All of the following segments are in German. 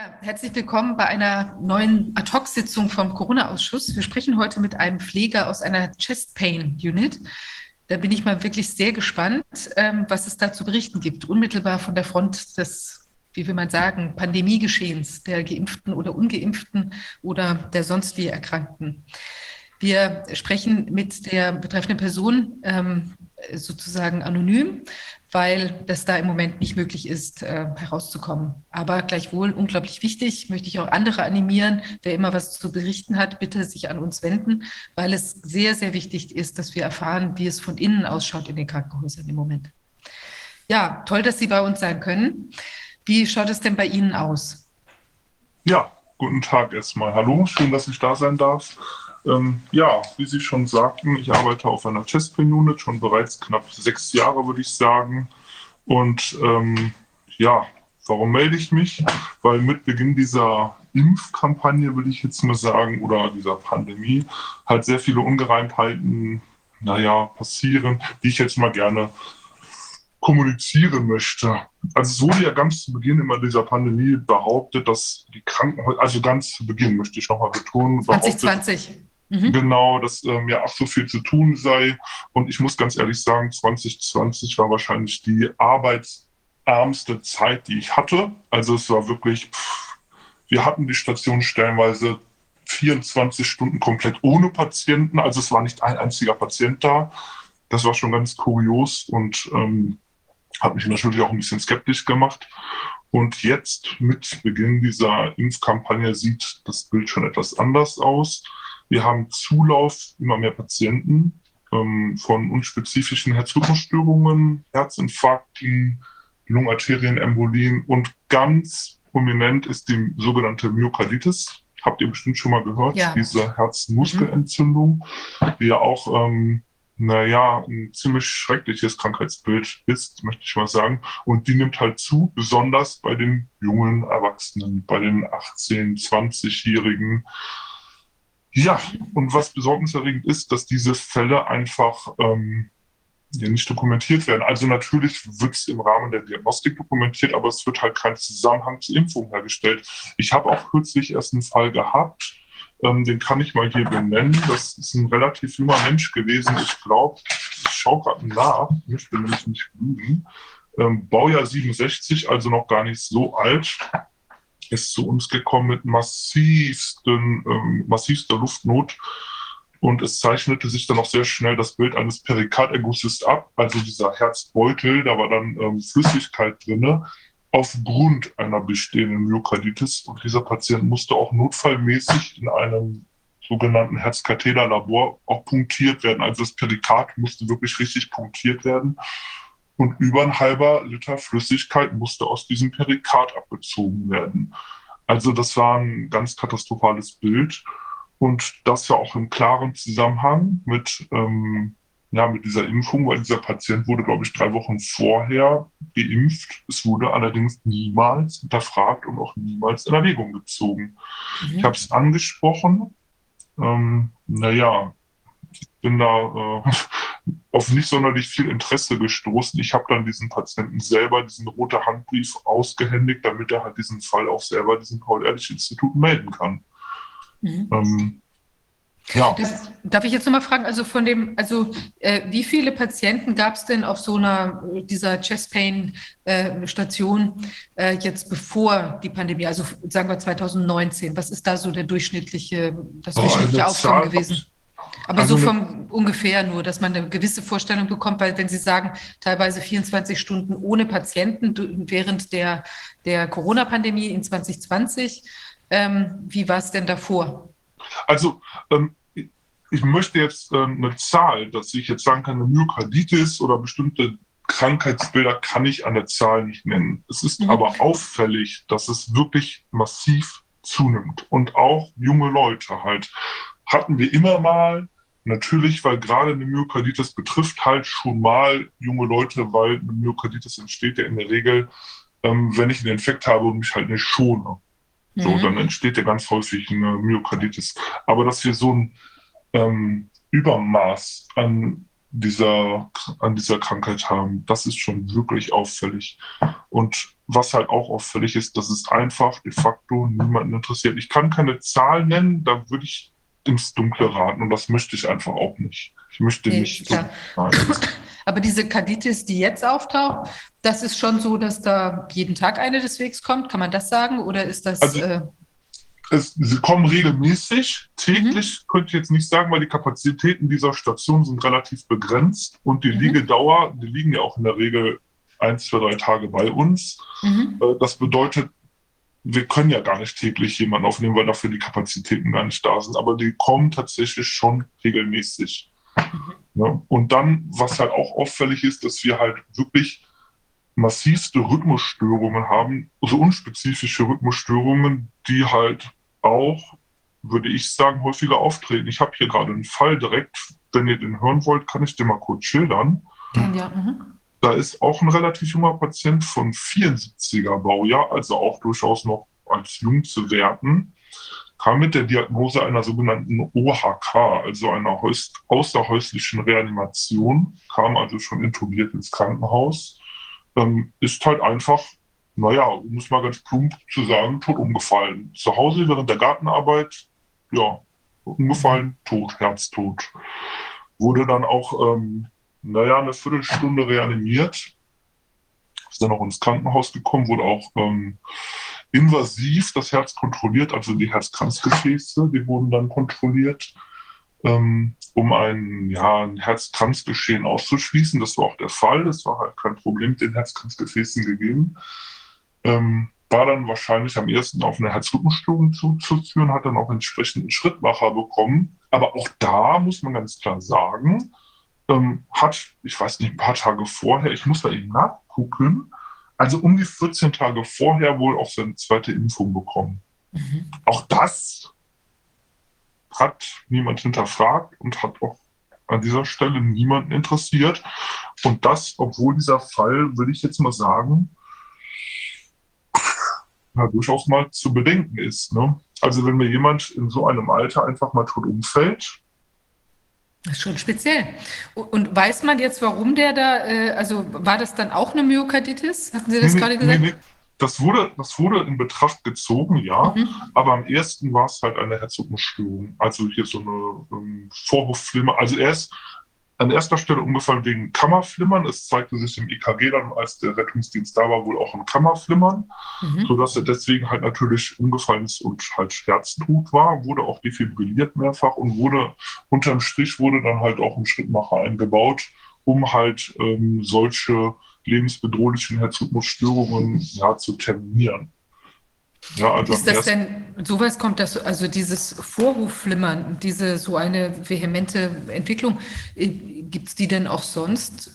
Ja, herzlich willkommen bei einer neuen Ad-Hoc-Sitzung vom Corona-Ausschuss. Wir sprechen heute mit einem Pfleger aus einer Chest Pain Unit. Da bin ich mal wirklich sehr gespannt, ähm, was es da zu berichten gibt, unmittelbar von der Front des, wie will man sagen, Pandemiegeschehens der Geimpften oder Ungeimpften oder der sonst wie Erkrankten. Wir sprechen mit der betreffenden Person ähm, sozusagen anonym, weil das da im Moment nicht möglich ist, äh, herauszukommen. Aber gleichwohl unglaublich wichtig, möchte ich auch andere animieren, wer immer was zu berichten hat, bitte sich an uns wenden, weil es sehr, sehr wichtig ist, dass wir erfahren, wie es von innen ausschaut in den Krankenhäusern im Moment. Ja, toll, dass Sie bei uns sein können. Wie schaut es denn bei Ihnen aus? Ja, guten Tag erstmal. Hallo, schön, dass ich da sein darf. Ähm, ja, wie Sie schon sagten, ich arbeite auf einer Testpin-Unit schon bereits knapp sechs Jahre, würde ich sagen. Und ähm, ja, warum melde ich mich? Weil mit Beginn dieser Impfkampagne, würde ich jetzt mal sagen, oder dieser Pandemie, halt sehr viele Ungereimtheiten, naja, passieren, die ich jetzt mal gerne kommunizieren möchte. Also es wurde ja ganz zu Beginn immer dieser Pandemie behauptet, dass die Krankenhäuser, also ganz zu Beginn möchte ich nochmal betonen, 2020. Mhm. Genau, dass ähm, ja auch so viel zu tun sei. Und ich muss ganz ehrlich sagen, 2020 war wahrscheinlich die arbeitsärmste Zeit, die ich hatte. Also es war wirklich, pff, wir hatten die Station stellenweise 24 Stunden komplett ohne Patienten. Also es war nicht ein einziger Patient da. Das war schon ganz kurios und ähm, hat mich natürlich auch ein bisschen skeptisch gemacht. Und jetzt mit Beginn dieser Impfkampagne sieht das Bild schon etwas anders aus. Wir haben Zulauf immer mehr Patienten ähm, von unspezifischen Herzrhythmusstörungen, Herzinfarkten, Lungenarterienembolien und ganz prominent ist die sogenannte Myokarditis. Habt ihr bestimmt schon mal gehört, ja. diese Herzmuskelentzündung, die ja auch, ähm, naja, ein ziemlich schreckliches Krankheitsbild ist, möchte ich mal sagen. Und die nimmt halt zu, besonders bei den jungen Erwachsenen, bei den 18-, 20-Jährigen. Ja, und was besorgniserregend ist, dass diese Fälle einfach ähm, nicht dokumentiert werden. Also natürlich wird es im Rahmen der Diagnostik dokumentiert, aber es wird halt kein Zusammenhang zur Impfung hergestellt. Ich habe auch kürzlich erst einen Fall gehabt, ähm, den kann ich mal hier benennen. Das ist ein relativ junger Mensch gewesen. Ich glaube, ich schaue gerade nach, ich möchte nämlich nicht lügen. Ähm, Baujahr 67, also noch gar nicht so alt ist zu uns gekommen mit massivsten, ähm, massivster Luftnot. Und es zeichnete sich dann auch sehr schnell das Bild eines Perikardergusses ab, also dieser Herzbeutel, da war dann ähm, Flüssigkeit drinne aufgrund einer bestehenden Myokarditis. Und dieser Patient musste auch notfallmäßig in einem sogenannten Herzkatheterlabor auch punktiert werden. Also das Perikard musste wirklich richtig punktiert werden und über ein halber Liter Flüssigkeit musste aus diesem Perikard abgezogen werden. Also das war ein ganz katastrophales Bild und das ja auch im klaren Zusammenhang mit, ähm, ja, mit dieser Impfung, weil dieser Patient wurde, glaube ich, drei Wochen vorher geimpft. Es wurde allerdings niemals hinterfragt und auch niemals in Erwägung gezogen. Mhm. Ich habe es angesprochen. Ähm, naja, ich bin da äh, auf nicht sonderlich viel Interesse gestoßen. Ich habe dann diesen Patienten selber diesen roten Handbrief ausgehändigt, damit er halt diesen Fall auch selber diesem Paul-Ehrlich-Institut melden kann. Mhm. Ähm, ja. Das, darf ich jetzt nochmal fragen, also von dem, also äh, wie viele Patienten gab es denn auf so einer dieser Chest Pain äh, Station äh, jetzt bevor die Pandemie, also sagen wir 2019, was ist da so der durchschnittliche, das durchschnittliche Aufkommen gewesen? Aber also so vom ungefähr nur, dass man eine gewisse Vorstellung bekommt, weil wenn Sie sagen, teilweise 24 Stunden ohne Patienten während der, der Corona-Pandemie in 2020, ähm, wie war es denn davor? Also ähm, ich möchte jetzt ähm, eine Zahl, dass ich jetzt sagen kann, eine Myokarditis oder bestimmte Krankheitsbilder kann ich an der Zahl nicht nennen. Es ist mhm. aber auffällig, dass es wirklich massiv zunimmt und auch junge Leute halt hatten wir immer mal. Natürlich, weil gerade eine Myokarditis betrifft halt schon mal junge Leute, weil eine Myokarditis entsteht ja in der Regel, ähm, wenn ich einen Infekt habe und mich halt nicht schone. Mhm. So, dann entsteht ja ganz häufig eine Myokarditis. Aber dass wir so ein ähm, Übermaß an dieser, an dieser Krankheit haben. Das ist schon wirklich auffällig. Und was halt auch auffällig ist, dass es einfach de facto niemanden interessiert. Ich kann keine Zahl nennen, da würde ich ins Dunkle raten und das möchte ich einfach auch nicht. Ich möchte nee, nicht. So Aber diese Karditis, die jetzt auftaucht, das ist schon so, dass da jeden Tag eine des Wegs kommt. Kann man das sagen? Oder ist das. Also, äh es, sie kommen regelmäßig. Täglich mhm. könnte ich jetzt nicht sagen, weil die Kapazitäten dieser Station sind relativ begrenzt und die mhm. Liegedauer, die liegen ja auch in der Regel ein, zwei, drei Tage bei uns. Mhm. Äh, das bedeutet, wir können ja gar nicht täglich jemanden aufnehmen, weil dafür die Kapazitäten gar nicht da sind. Aber die kommen tatsächlich schon regelmäßig. Ja, und dann, was halt auch auffällig ist, dass wir halt wirklich massivste Rhythmusstörungen haben, also unspezifische Rhythmusstörungen, die halt auch, würde ich sagen, häufiger auftreten. Ich habe hier gerade einen Fall direkt, wenn ihr den hören wollt, kann ich den mal kurz schildern. Ja, mhm. Da ist auch ein relativ junger Patient von 74er Baujahr, also auch durchaus noch als jung zu werten, kam mit der Diagnose einer sogenannten OHK, also einer außerhäuslichen Reanimation, kam also schon intubiert ins Krankenhaus, ähm, ist halt einfach naja, um es mal ganz plump zu sagen, tot umgefallen. Zu Hause während der Gartenarbeit, ja, umgefallen, tot, Herztot. Wurde dann auch, ähm, naja, eine Viertelstunde reanimiert. Ist dann auch ins Krankenhaus gekommen, wurde auch ähm, invasiv das Herz kontrolliert, also die Herzkranzgefäße, die wurden dann kontrolliert, ähm, um ein, ja, ein Herzkranzgeschehen auszuschließen. Das war auch der Fall. Es war halt kein Problem mit den Herzkranzgefäßen gegeben ähm, war dann wahrscheinlich am ersten auf eine Herzrhythmusstörung zuzuführen, hat dann auch entsprechend einen Schrittmacher bekommen. Aber auch da muss man ganz klar sagen, ähm, hat, ich weiß nicht, ein paar Tage vorher, ich muss da eben nachgucken, also um die 14 Tage vorher wohl auch seine zweite Impfung bekommen. Mhm. Auch das hat niemand hinterfragt und hat auch an dieser Stelle niemanden interessiert. Und das, obwohl dieser Fall, würde ich jetzt mal sagen, ja, durchaus mal zu bedenken ist. Ne? Also wenn mir jemand in so einem Alter einfach mal tot umfällt. Das ist schon speziell. Und weiß man jetzt, warum der da, äh, also war das dann auch eine Myokarditis? Hatten Sie das nee, gerade gesagt? Nee, nee. Das wurde, das wurde in Betracht gezogen, ja. Mhm. Aber am ersten war es halt eine Herzrhythmusstörung. Also hier so eine ähm, Vorhofflimmer. Also er ist an erster Stelle umgefallen wegen Kammerflimmern. Es zeigte sich im EKG dann, als der Rettungsdienst da war, wohl auch ein Kammerflimmern, mhm. sodass er deswegen halt natürlich umgefallen ist und halt Herztod war, wurde auch defibrilliert mehrfach und wurde unterm Strich wurde dann halt auch ein Schrittmacher eingebaut, um halt ähm, solche lebensbedrohlichen Herzrhythmusstörungen ja, zu terminieren. Ja, also ist das denn, sowas kommt das, also dieses Vorhofflimmern, diese so eine vehemente Entwicklung, äh, gibt es die denn auch sonst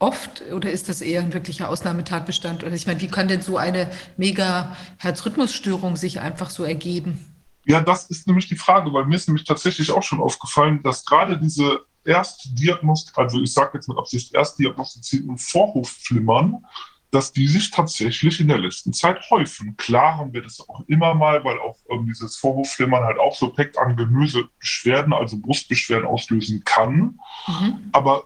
oft oder ist das eher ein wirklicher Ausnahmetatbestand? Oder ich meine, wie kann denn so eine mega Herzrhythmusstörung sich einfach so ergeben? Ja, das ist nämlich die Frage, weil mir ist nämlich tatsächlich auch schon aufgefallen, dass gerade diese Erstdiagnostik, also ich sage jetzt mit Absicht erstdiagnostizierten Vorhofflimmern, dass die sich tatsächlich in der letzten Zeit häufen. Klar haben wir das auch immer mal, weil auch ähm, dieses Vorhofflimmern halt auch so peckt an Gemüsebeschwerden, also Brustbeschwerden auslösen kann. Mhm. Aber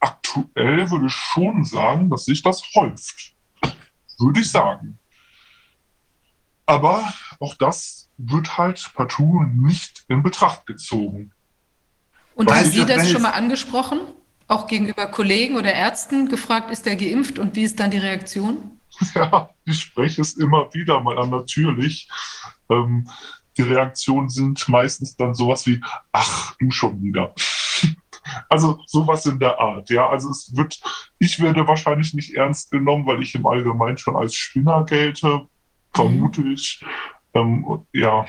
aktuell würde ich schon sagen, dass sich das häuft. Würde ich sagen. Aber auch das wird halt partout nicht in Betracht gezogen. Und haben Sie das schon mal angesprochen? Auch gegenüber Kollegen oder Ärzten gefragt, ist der geimpft und wie ist dann die Reaktion? Ja, ich spreche es immer wieder mal an, natürlich. Ähm, die Reaktionen sind meistens dann sowas wie, ach, du schon wieder. Also sowas in der Art, ja. Also es wird, ich werde wahrscheinlich nicht ernst genommen, weil ich im Allgemeinen schon als Spinner gelte, vermute mhm. ich. Ähm, ja,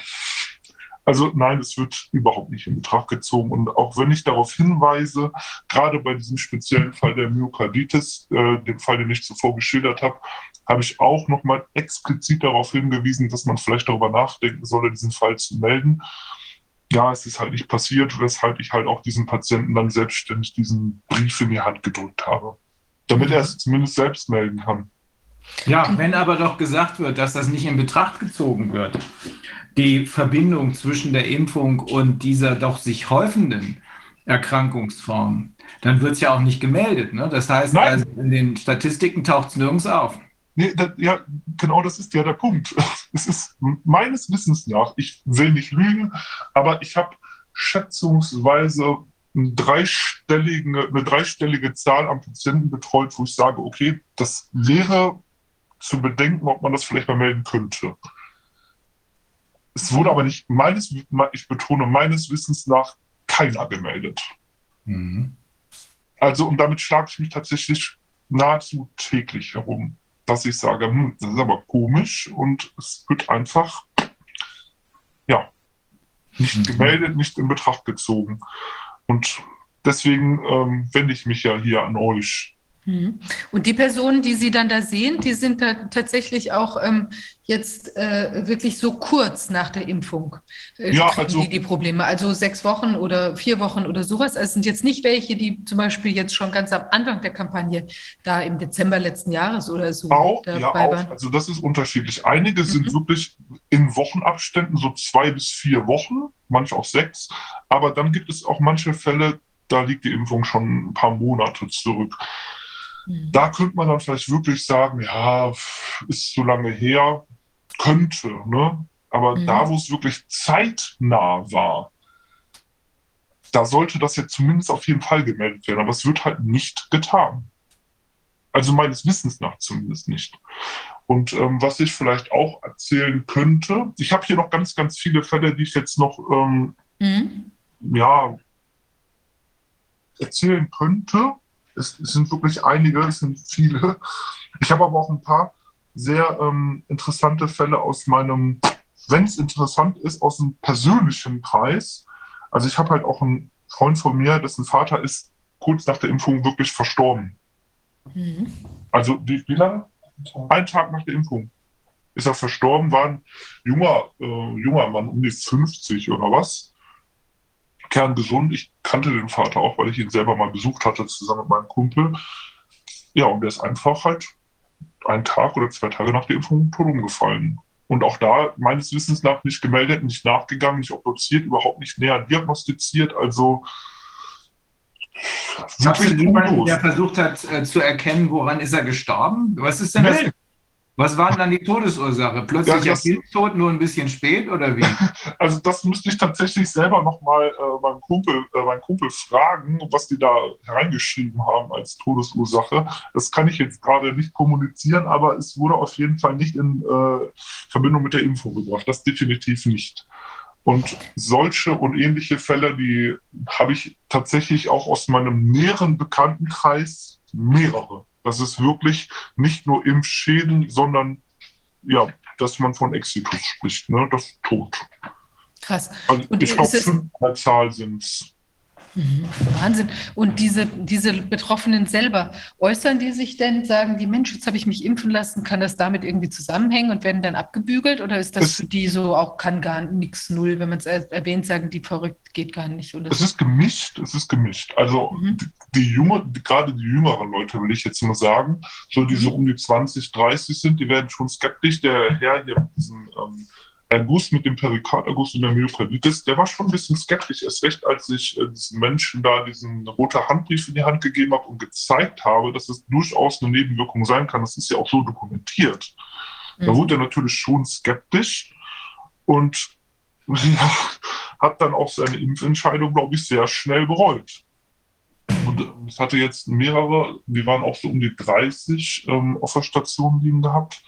also nein, es wird überhaupt nicht in Betracht gezogen. Und auch wenn ich darauf hinweise, gerade bei diesem speziellen Fall der Myokarditis, äh, dem Fall, den ich zuvor geschildert habe, habe ich auch nochmal explizit darauf hingewiesen, dass man vielleicht darüber nachdenken solle, diesen Fall zu melden. Ja, es ist halt nicht passiert, weshalb ich halt auch diesem Patienten dann selbstständig diesen Brief in die Hand gedrückt habe, damit er es zumindest selbst melden kann. Ja, wenn aber doch gesagt wird, dass das nicht in Betracht gezogen wird, die Verbindung zwischen der Impfung und dieser doch sich häufenden Erkrankungsform, dann wird es ja auch nicht gemeldet. Ne? Das heißt, also in den Statistiken taucht es nirgends auf. Nee, das, ja, genau das ist ja der Punkt. Es ist meines Wissens nach, ich will nicht lügen, aber ich habe schätzungsweise eine dreistellige, eine dreistellige Zahl an Patienten betreut, wo ich sage, okay, das wäre zu bedenken, ob man das vielleicht mal melden könnte. Es wurde aber nicht meines, ich betone meines Wissens nach keiner gemeldet. Mhm. Also, und damit schlage ich mich tatsächlich nahezu täglich herum, dass ich sage, hm, das ist aber komisch und es wird einfach, ja, nicht mhm. gemeldet, nicht in Betracht gezogen. Und deswegen ähm, wende ich mich ja hier an euch. Und die Personen, die Sie dann da sehen, die sind da tatsächlich auch ähm, jetzt äh, wirklich so kurz nach der Impfung. Äh, ja, also die, die Probleme. Also sechs Wochen oder vier Wochen oder sowas. Also es sind jetzt nicht welche, die zum Beispiel jetzt schon ganz am Anfang der Kampagne da im Dezember letzten Jahres oder so auch, dabei ja, auch. waren. Also das ist unterschiedlich. Einige mhm. sind wirklich in Wochenabständen, so zwei bis vier Wochen, manche auch sechs. Aber dann gibt es auch manche Fälle, da liegt die Impfung schon ein paar Monate zurück. Mhm. Da könnte man dann vielleicht wirklich sagen, ja, ist so lange her, könnte, ne? Aber mhm. da, wo es wirklich zeitnah war, da sollte das ja zumindest auf jeden Fall gemeldet werden. Aber es wird halt nicht getan. Also meines Wissens nach zumindest nicht. Und ähm, was ich vielleicht auch erzählen könnte, ich habe hier noch ganz, ganz viele Fälle, die ich jetzt noch ähm, mhm. ja, erzählen könnte. Es, es, sind wirklich einige, es sind viele. Ich habe aber auch ein paar sehr ähm, interessante Fälle aus meinem, wenn es interessant ist, aus dem persönlichen Kreis. Also ich habe halt auch einen Freund von mir, dessen Vater ist kurz nach der Impfung wirklich verstorben. Mhm. Also wie, wie lange? Ein Tag nach der Impfung ist er verstorben, war ein junger, äh, junger Mann, um die 50 oder was kerngesund. Ich kannte den Vater auch, weil ich ihn selber mal besucht hatte, zusammen mit meinem Kumpel. Ja, und der ist einfach halt einen Tag oder zwei Tage nach der Impfung tot umgefallen. Und auch da meines Wissens nach nicht gemeldet, nicht nachgegangen, nicht obduziert, überhaupt nicht näher diagnostiziert. Also Hast du jemanden, der versucht hat äh, zu erkennen, woran ist er gestorben? Was ist denn das? Was war denn dann die Todesursache? Plötzlich ja, Kindstod, nur ein bisschen spät oder wie? Also das müsste ich tatsächlich selber nochmal äh, meinen, Kumpel, äh, Kumpel fragen, was die da hereingeschrieben haben als Todesursache. Das kann ich jetzt gerade nicht kommunizieren, aber es wurde auf jeden Fall nicht in äh, Verbindung mit der Info gebracht. Das definitiv nicht. Und solche und ähnliche Fälle, die habe ich tatsächlich auch aus meinem näheren Bekanntenkreis mehrere. Das ist wirklich nicht nur Impfschäden, sondern ja, dass man von Exitus spricht, ne? das Tod. Krass. Also ich glaube, fünfmal Zahl sind es. Mhm. Wahnsinn. Und diese, diese Betroffenen selber, äußern die sich denn, sagen die, Mensch, jetzt habe ich mich impfen lassen, kann das damit irgendwie zusammenhängen und werden dann abgebügelt? Oder ist das es, für die so auch, kann gar nichts null, wenn man es erwähnt, sagen die verrückt, geht gar nicht? Oder es so? ist gemischt, es ist gemischt. Also mhm. die, die junge, gerade die jüngeren Leute, will ich jetzt mal sagen, so die so mhm. um die 20, 30 sind, die werden schon skeptisch. Der Herr hier mit diesem ähm, Erguss mit dem Perikarderguss und der Myokarditis, der war schon ein bisschen skeptisch. Erst recht, als ich äh, diesen Menschen da diesen roten Handbrief in die Hand gegeben habe und gezeigt habe, dass es durchaus eine Nebenwirkung sein kann. Das ist ja auch so dokumentiert. Mhm. Da wurde er natürlich schon skeptisch und ja, hat dann auch seine Impfentscheidung, glaube ich, sehr schnell bereut. Und es äh, hatte jetzt mehrere, die waren auch so um die 30 ähm, auf der Station liegen gehabt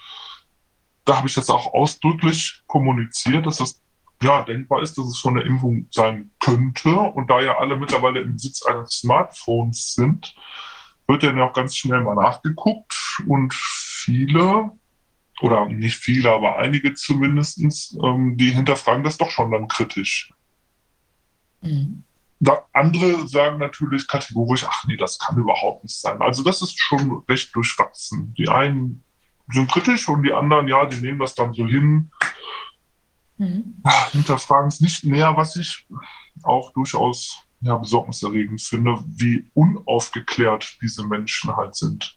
da habe ich das auch ausdrücklich kommuniziert, dass das ja denkbar ist, dass es schon eine Impfung sein könnte. Und da ja alle mittlerweile im Besitz eines Smartphones sind, wird dann ja auch ganz schnell mal nachgeguckt und viele oder nicht viele, aber einige zumindest, ähm, die hinterfragen das doch schon dann kritisch. Mhm. Da, andere sagen natürlich kategorisch, ach nee, das kann überhaupt nicht sein. Also das ist schon recht durchwachsen. Die einen sind kritisch und die anderen, ja, die nehmen das dann so hin, mhm. hinterfragen es nicht näher, was ich auch durchaus ja, besorgniserregend finde, wie unaufgeklärt diese Menschen halt sind.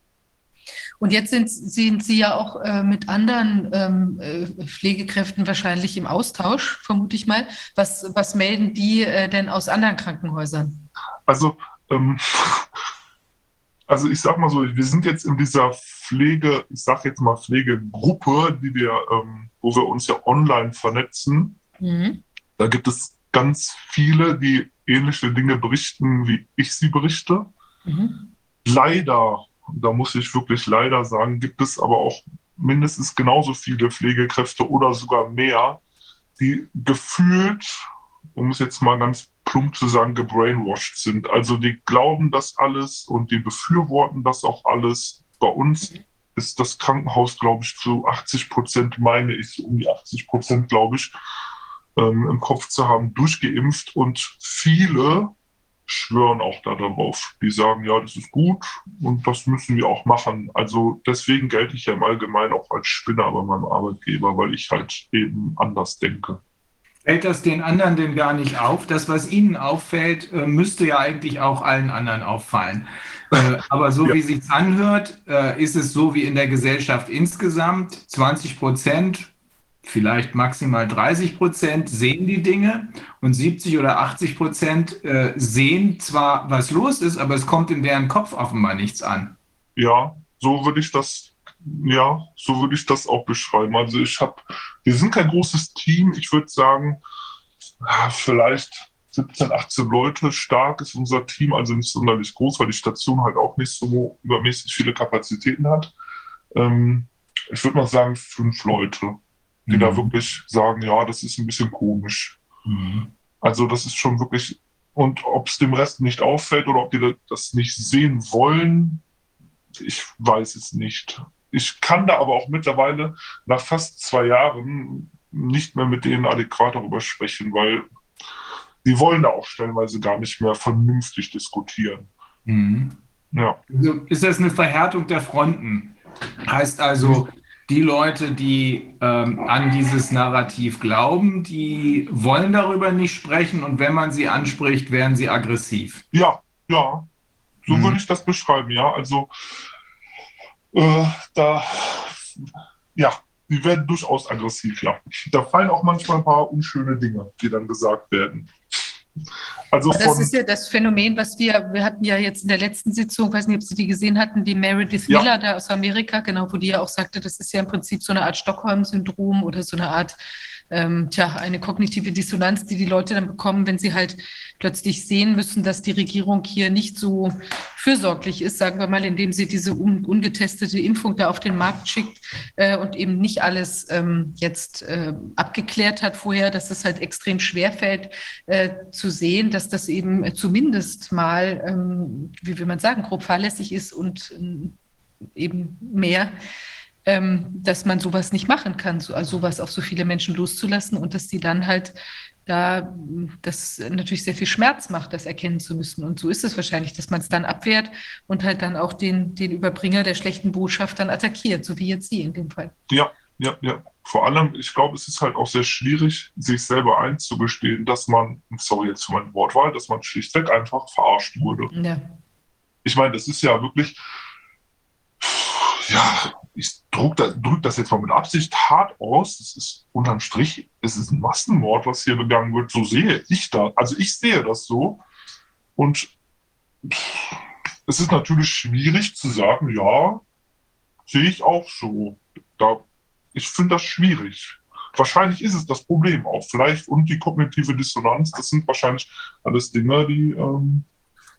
Und jetzt sind, sind Sie ja auch äh, mit anderen ähm, äh, Pflegekräften wahrscheinlich im Austausch, vermute ich mal. Was, was melden die äh, denn aus anderen Krankenhäusern? Also, ähm, also ich sag mal so, wir sind jetzt in dieser Pflege, ich sag jetzt mal Pflegegruppe, die wir, ähm, wo wir uns ja online vernetzen. Mhm. Da gibt es ganz viele, die ähnliche Dinge berichten, wie ich sie berichte. Mhm. Leider, da muss ich wirklich leider sagen, gibt es aber auch mindestens genauso viele Pflegekräfte oder sogar mehr, die gefühlt, um es jetzt mal ganz plump zu sagen, gebrainwashed sind. Also die glauben das alles und die befürworten das auch alles. Bei uns ist das Krankenhaus, glaube ich, zu 80 Prozent, meine ich, um die 80 Prozent, glaube ich, ähm, im Kopf zu haben, durchgeimpft und viele schwören auch da darauf. Die sagen, ja, das ist gut und das müssen wir auch machen. Also deswegen gelte ich ja im Allgemeinen auch als Spinner bei meinem Arbeitgeber, weil ich halt eben anders denke. Fällt das den anderen denn gar nicht auf? Das, was Ihnen auffällt, äh, müsste ja eigentlich auch allen anderen auffallen. Äh, aber so ja. wie sich anhört, äh, ist es so wie in der Gesellschaft insgesamt. 20 Prozent vielleicht maximal 30 Prozent sehen die Dinge und 70 oder 80 Prozent sehen zwar, was los ist, aber es kommt in deren Kopf offenbar nichts an. Ja, so würde ich das, ja, so würde ich das auch beschreiben. Also ich habe, wir sind kein großes Team. Ich würde sagen, vielleicht 17, 18 Leute stark ist unser Team, also nicht sonderlich groß, weil die Station halt auch nicht so übermäßig viele Kapazitäten hat. Ähm, ich würde mal sagen, fünf Leute die mhm. da wirklich sagen, ja, das ist ein bisschen komisch. Mhm. Also das ist schon wirklich, und ob es dem Rest nicht auffällt oder ob die das nicht sehen wollen, ich weiß es nicht. Ich kann da aber auch mittlerweile nach fast zwei Jahren nicht mehr mit denen adäquat darüber sprechen, weil die wollen da auch stellenweise gar nicht mehr vernünftig diskutieren. Mhm. Ja. Also ist das eine Verhärtung der Fronten? Heißt also, die Leute, die ähm, an dieses Narrativ glauben, die wollen darüber nicht sprechen und wenn man sie anspricht, werden sie aggressiv. Ja, ja, so mhm. würde ich das beschreiben, ja. Also äh, da, ja, die werden durchaus aggressiv, ja. Da fallen auch manchmal ein paar unschöne Dinge, die dann gesagt werden. Also das ist ja das Phänomen, was wir, wir hatten ja jetzt in der letzten Sitzung, weiß nicht, ob Sie die gesehen hatten, die Meredith ja. Miller da aus Amerika, genau, wo die ja auch sagte, das ist ja im Prinzip so eine Art Stockholm-Syndrom oder so eine Art ähm, tja, eine kognitive Dissonanz, die die Leute dann bekommen, wenn sie halt plötzlich sehen müssen, dass die Regierung hier nicht so fürsorglich ist, sagen wir mal, indem sie diese un ungetestete Impfung da auf den Markt schickt äh, und eben nicht alles ähm, jetzt äh, abgeklärt hat vorher, dass es halt extrem schwer fällt äh, zu sehen, dass das eben zumindest mal, ähm, wie will man sagen, grob fahrlässig ist und ähm, eben mehr ähm, dass man sowas nicht machen kann, so, also sowas auf so viele Menschen loszulassen und dass die dann halt da das natürlich sehr viel Schmerz macht, das erkennen zu müssen. Und so ist es wahrscheinlich, dass man es dann abwehrt und halt dann auch den, den Überbringer der schlechten Botschaft dann attackiert, so wie jetzt Sie in dem Fall. Ja, ja, ja. Vor allem, ich glaube, es ist halt auch sehr schwierig, sich selber einzugestehen, dass man, sorry jetzt für mein Wortwahl, dass man schlichtweg einfach verarscht wurde. Ja. Ich meine, das ist ja wirklich, ja, ich drücke das, drück das jetzt mal mit Absicht hart aus. Es ist unterm Strich, es ist ein Massenmord, was hier begangen wird. So sehe ich das. Also ich sehe das so. Und es ist natürlich schwierig zu sagen, ja, sehe ich auch so. Da, ich finde das schwierig. Wahrscheinlich ist es das Problem auch. Vielleicht und die kognitive Dissonanz, das sind wahrscheinlich alles Dinge, die. Ähm,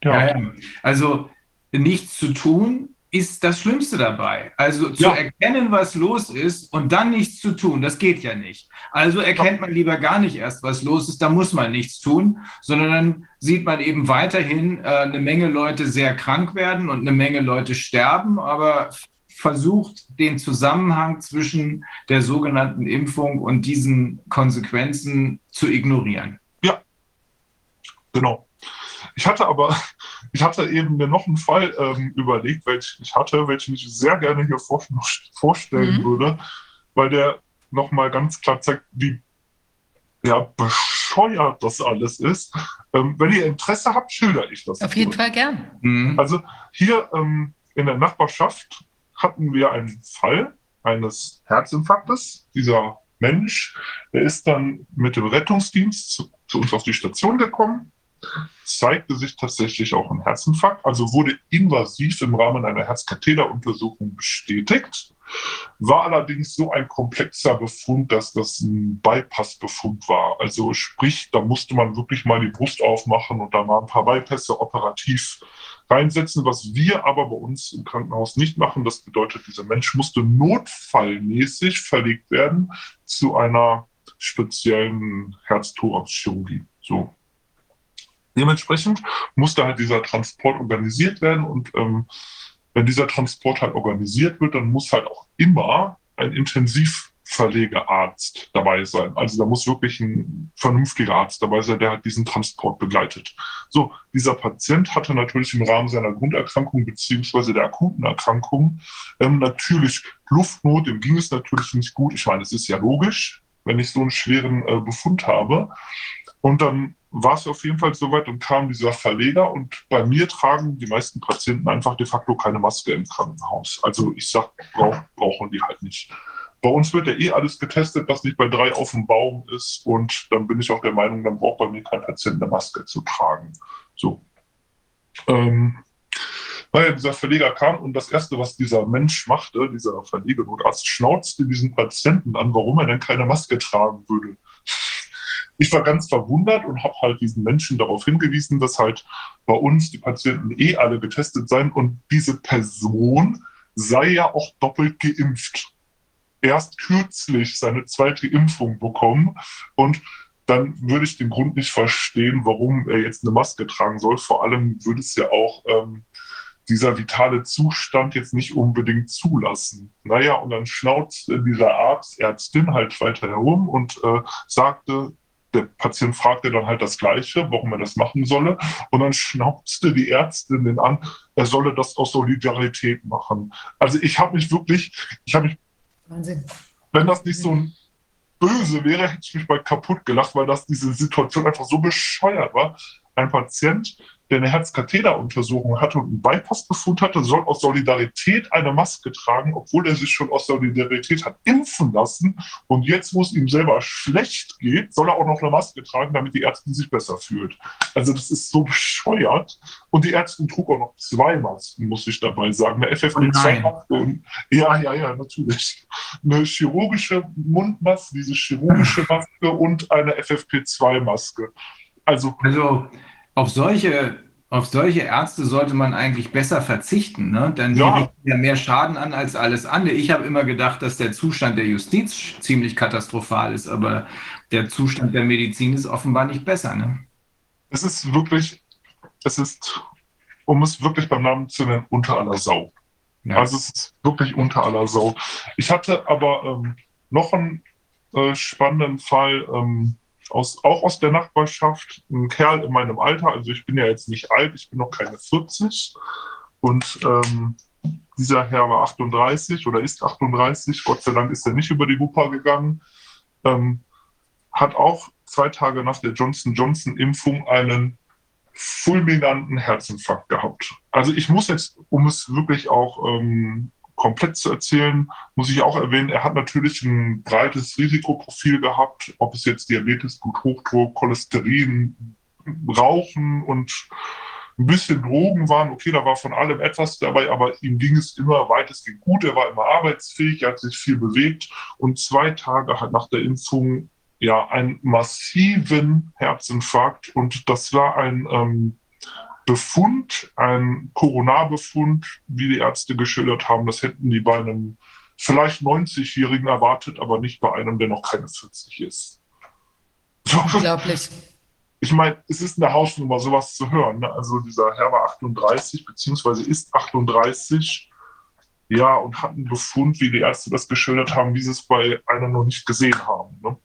ja. ja, ja. Also nichts zu tun ist das Schlimmste dabei. Also zu ja. erkennen, was los ist und dann nichts zu tun, das geht ja nicht. Also erkennt man lieber gar nicht erst, was los ist, da muss man nichts tun, sondern dann sieht man eben weiterhin äh, eine Menge Leute sehr krank werden und eine Menge Leute sterben, aber versucht den Zusammenhang zwischen der sogenannten Impfung und diesen Konsequenzen zu ignorieren. Ja, genau. Ich hatte aber, ich hatte eben mir noch einen Fall ähm, überlegt, welchen ich hatte, welchen ich sehr gerne hier vor, vorstellen mhm. würde, weil der nochmal ganz klar zeigt, wie ja, bescheuert das alles ist. Ähm, wenn ihr Interesse habt, schilder ich das. Auf jeden Fall gern. Mhm. Also hier ähm, in der Nachbarschaft hatten wir einen Fall eines Herzinfarktes. Dieser Mensch, der ist dann mit dem Rettungsdienst zu, zu uns auf die Station gekommen zeigte sich tatsächlich auch ein Herzinfarkt, also wurde invasiv im Rahmen einer Herzkatheteruntersuchung bestätigt, war allerdings so ein komplexer Befund, dass das ein Bypass-Befund war. Also sprich, da musste man wirklich mal die Brust aufmachen und da mal ein paar Bypässe operativ reinsetzen, was wir aber bei uns im Krankenhaus nicht machen. Das bedeutet, dieser Mensch musste notfallmäßig verlegt werden zu einer speziellen Herzthoraxchirurgie. So. Dementsprechend musste halt dieser Transport organisiert werden und ähm, wenn dieser Transport halt organisiert wird, dann muss halt auch immer ein Intensivverlegearzt dabei sein. Also da muss wirklich ein vernünftiger Arzt dabei sein, der halt diesen Transport begleitet. So, dieser Patient hatte natürlich im Rahmen seiner Grunderkrankung beziehungsweise der akuten Erkrankung ähm, natürlich Luftnot, dem ging es natürlich nicht gut. Ich meine, es ist ja logisch, wenn ich so einen schweren äh, Befund habe. Und dann war es auf jeden Fall soweit und kam dieser Verleger und bei mir tragen die meisten Patienten einfach de facto keine Maske im Krankenhaus. Also ich sag, brauch, brauchen die halt nicht. Bei uns wird ja eh alles getestet, was nicht bei drei auf dem Baum ist und dann bin ich auch der Meinung, dann braucht bei mir kein Patient eine Maske zu tragen. So. Ähm, naja, dieser Verleger kam und das Erste, was dieser Mensch machte, dieser Verlegenotarzt, schnauzte diesen Patienten an, warum er denn keine Maske tragen würde. Ich war ganz verwundert und habe halt diesen Menschen darauf hingewiesen, dass halt bei uns die Patienten eh alle getestet seien und diese Person sei ja auch doppelt geimpft. Erst kürzlich seine zweite Impfung bekommen und dann würde ich den Grund nicht verstehen, warum er jetzt eine Maske tragen soll. Vor allem würde es ja auch ähm, dieser vitale Zustand jetzt nicht unbedingt zulassen. Naja, und dann schnauzte dieser Arzt, Ärztin halt weiter herum und äh, sagte, der Patient fragte dann halt das Gleiche, warum er das machen solle. Und dann schnauzte die Ärztin den an, er solle das aus Solidarität machen. Also ich habe mich wirklich, ich habe mich, Wahnsinn. wenn das nicht so ein böse wäre, hätte ich mich mal kaputt gelacht, weil das diese Situation einfach so bescheuert war. Ein Patient, der eine Herzkatheteruntersuchung hatte und einen Bypassbefund hatte, soll aus Solidarität eine Maske tragen, obwohl er sich schon aus Solidarität hat impfen lassen. Und jetzt, wo es ihm selber schlecht geht, soll er auch noch eine Maske tragen, damit die Ärztin sich besser fühlt. Also das ist so bescheuert. Und die Ärztin trug auch noch zwei Masken, muss ich dabei sagen. Eine FFP2-Maske. Oh ja, ja, ja, natürlich. Eine chirurgische Mundmaske, diese chirurgische Maske und eine FFP2-Maske. Also, also auf solche, auf solche Ärzte sollte man eigentlich besser verzichten, ne? denn die ja. richten ja mehr Schaden an als alles andere. Ich habe immer gedacht, dass der Zustand der Justiz ziemlich katastrophal ist, aber der Zustand der Medizin ist offenbar nicht besser. Ne? Es ist wirklich, es ist, um es wirklich beim Namen zu nennen, unter aller Sau. Ja. Also es ist wirklich unter aller Sau. Ich hatte aber ähm, noch einen äh, spannenden Fall. Ähm, aus, auch aus der Nachbarschaft, ein Kerl in meinem Alter, also ich bin ja jetzt nicht alt, ich bin noch keine 40 und ähm, dieser Herr war 38 oder ist 38, Gott sei Dank ist er nicht über die Wupper gegangen, ähm, hat auch zwei Tage nach der Johnson Johnson Impfung einen fulminanten Herzinfarkt gehabt. Also ich muss jetzt, um es wirklich auch ähm, komplett zu erzählen, muss ich auch erwähnen, er hat natürlich ein breites Risikoprofil gehabt, ob es jetzt Diabetes, Bluthochdruck, Cholesterin, Rauchen und ein bisschen Drogen waren. Okay, da war von allem etwas dabei, aber ihm ging es immer weitestgehend gut. Er war immer arbeitsfähig, er hat sich viel bewegt und zwei Tage halt nach der Impfung ja einen massiven Herzinfarkt und das war ein ähm, Befund, ein Coronarbefund, wie die Ärzte geschildert haben, das hätten die bei einem vielleicht 90-Jährigen erwartet, aber nicht bei einem, der noch keine 40 ist. Unglaublich. Ich meine, es ist eine Hausnummer, sowas zu hören. Ne? Also dieser Herr war 38, beziehungsweise ist 38, ja, und hat einen Befund, wie die Ärzte das geschildert haben, wie sie es bei einem noch nicht gesehen haben. Ne?